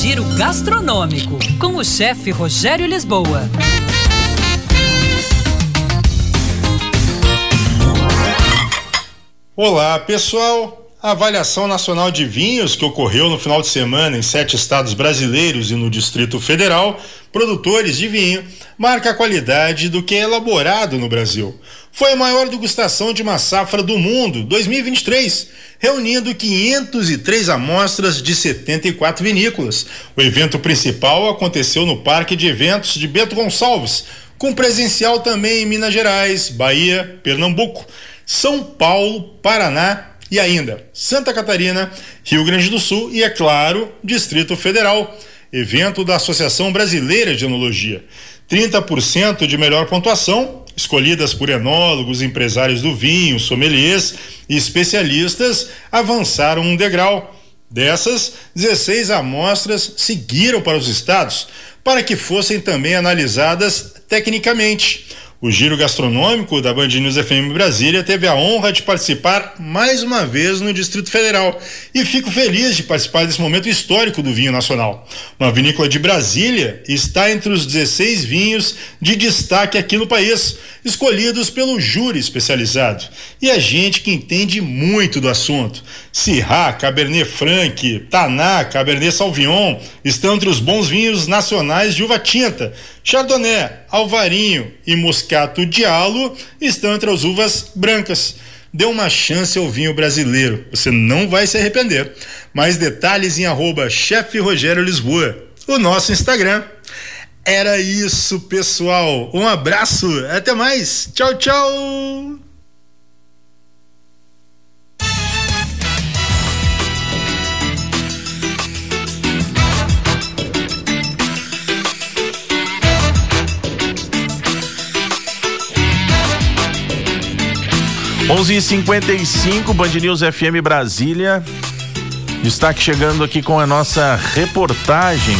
Giro gastronômico com o chefe Rogério Lisboa. Olá, pessoal. A avaliação nacional de vinhos que ocorreu no final de semana em sete estados brasileiros e no Distrito Federal, produtores de vinho, marca a qualidade do que é elaborado no Brasil. Foi a maior degustação de uma safra do mundo, 2023, reunindo 503 amostras de 74 vinícolas. O evento principal aconteceu no Parque de Eventos de Bento Gonçalves, com presencial também em Minas Gerais, Bahia, Pernambuco, São Paulo, Paraná e ainda Santa Catarina, Rio Grande do Sul e, é claro, Distrito Federal. Evento da Associação Brasileira de Enologia. 30% de melhor pontuação, escolhidas por enólogos, empresários do vinho, sommeliers e especialistas, avançaram um degrau. Dessas, 16 amostras seguiram para os estados, para que fossem também analisadas tecnicamente. O Giro Gastronômico da Band News FM Brasília teve a honra de participar mais uma vez no Distrito Federal e fico feliz de participar desse momento histórico do vinho nacional. Uma vinícola de Brasília está entre os 16 vinhos de destaque aqui no país, escolhidos pelo júri especializado. E a gente que entende muito do assunto. Syrah, Cabernet Franc, Taná, Cabernet Sauvignon estão entre os bons vinhos nacionais de uva tinta. Chardonnay, Alvarinho e Moscato Diallo estão entre as uvas brancas. Dê uma chance ao vinho brasileiro, você não vai se arrepender. Mais detalhes em arroba chefe Rogério Lisboa, o nosso Instagram. Era isso, pessoal. Um abraço, até mais. Tchau, tchau. 11:55 Band News FM Brasília. Destaque chegando aqui com a nossa reportagem